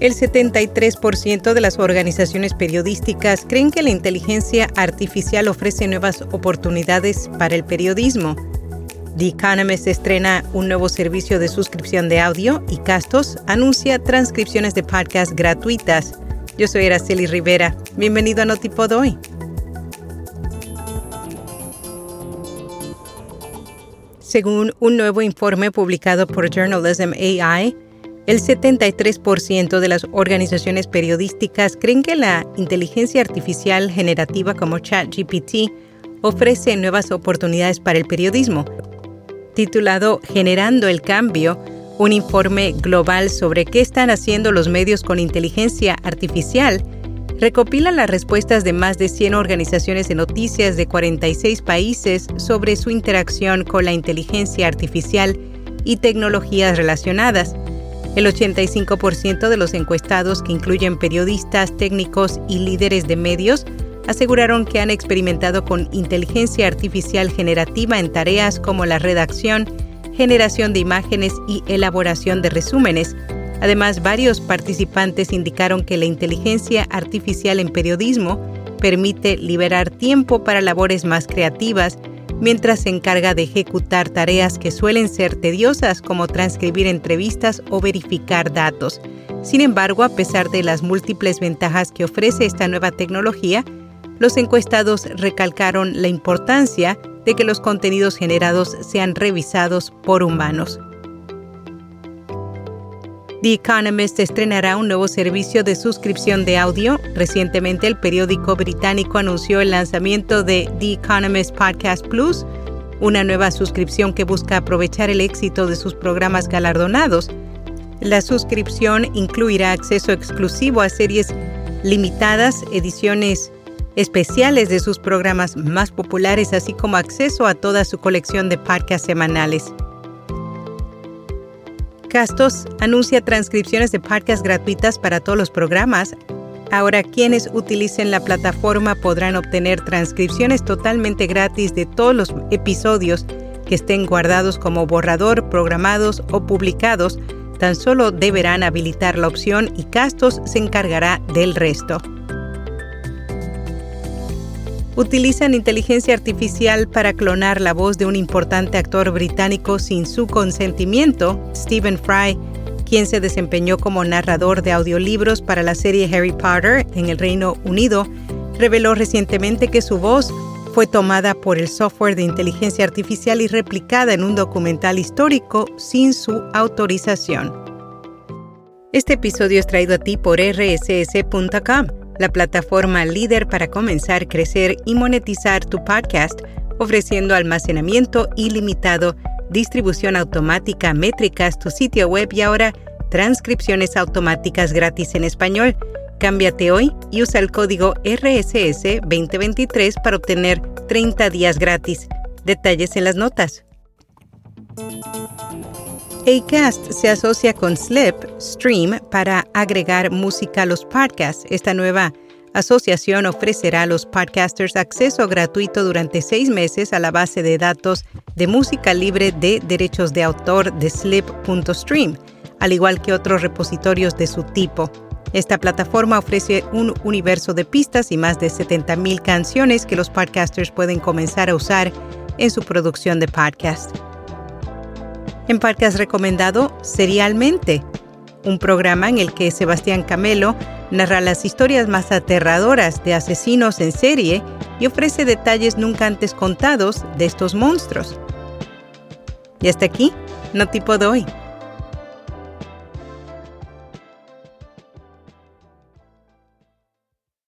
el 73% de las organizaciones periodísticas creen que la inteligencia artificial ofrece nuevas oportunidades para el periodismo. The Economist estrena un nuevo servicio de suscripción de audio y Castos anuncia transcripciones de podcast gratuitas. Yo soy Araceli Rivera. Bienvenido a Notipod hoy. Según un nuevo informe publicado por Journalism AI, el 73% de las organizaciones periodísticas creen que la inteligencia artificial generativa como ChatGPT ofrece nuevas oportunidades para el periodismo. Titulado Generando el Cambio, un informe global sobre qué están haciendo los medios con inteligencia artificial, recopila las respuestas de más de 100 organizaciones de noticias de 46 países sobre su interacción con la inteligencia artificial y tecnologías relacionadas. El 85% de los encuestados, que incluyen periodistas, técnicos y líderes de medios, aseguraron que han experimentado con inteligencia artificial generativa en tareas como la redacción, generación de imágenes y elaboración de resúmenes. Además, varios participantes indicaron que la inteligencia artificial en periodismo permite liberar tiempo para labores más creativas mientras se encarga de ejecutar tareas que suelen ser tediosas como transcribir entrevistas o verificar datos. Sin embargo, a pesar de las múltiples ventajas que ofrece esta nueva tecnología, los encuestados recalcaron la importancia de que los contenidos generados sean revisados por humanos. The Economist estrenará un nuevo servicio de suscripción de audio. Recientemente el periódico británico anunció el lanzamiento de The Economist Podcast Plus, una nueva suscripción que busca aprovechar el éxito de sus programas galardonados. La suscripción incluirá acceso exclusivo a series limitadas, ediciones especiales de sus programas más populares, así como acceso a toda su colección de podcasts semanales. Castos anuncia transcripciones de podcast gratuitas para todos los programas. Ahora quienes utilicen la plataforma podrán obtener transcripciones totalmente gratis de todos los episodios que estén guardados como borrador, programados o publicados. Tan solo deberán habilitar la opción y Castos se encargará del resto utilizan inteligencia artificial para clonar la voz de un importante actor británico sin su consentimiento, Stephen Fry, quien se desempeñó como narrador de audiolibros para la serie Harry Potter en el Reino Unido, reveló recientemente que su voz fue tomada por el software de inteligencia artificial y replicada en un documental histórico sin su autorización. Este episodio es traído a ti por rss.com la plataforma líder para comenzar, crecer y monetizar tu podcast, ofreciendo almacenamiento ilimitado, distribución automática, métricas, tu sitio web y ahora transcripciones automáticas gratis en español. Cámbiate hoy y usa el código RSS 2023 para obtener 30 días gratis. Detalles en las notas. Acast se asocia con Slip Stream para agregar música a los podcasts. Esta nueva asociación ofrecerá a los podcasters acceso gratuito durante seis meses a la base de datos de música libre de derechos de autor de Slip.stream, al igual que otros repositorios de su tipo. Esta plataforma ofrece un universo de pistas y más de 70.000 canciones que los podcasters pueden comenzar a usar en su producción de podcast. En Podcast recomendado Serialmente, un programa en el que Sebastián Camelo narra las historias más aterradoras de asesinos en serie y ofrece detalles nunca antes contados de estos monstruos. Y hasta aquí, no tipo de hoy.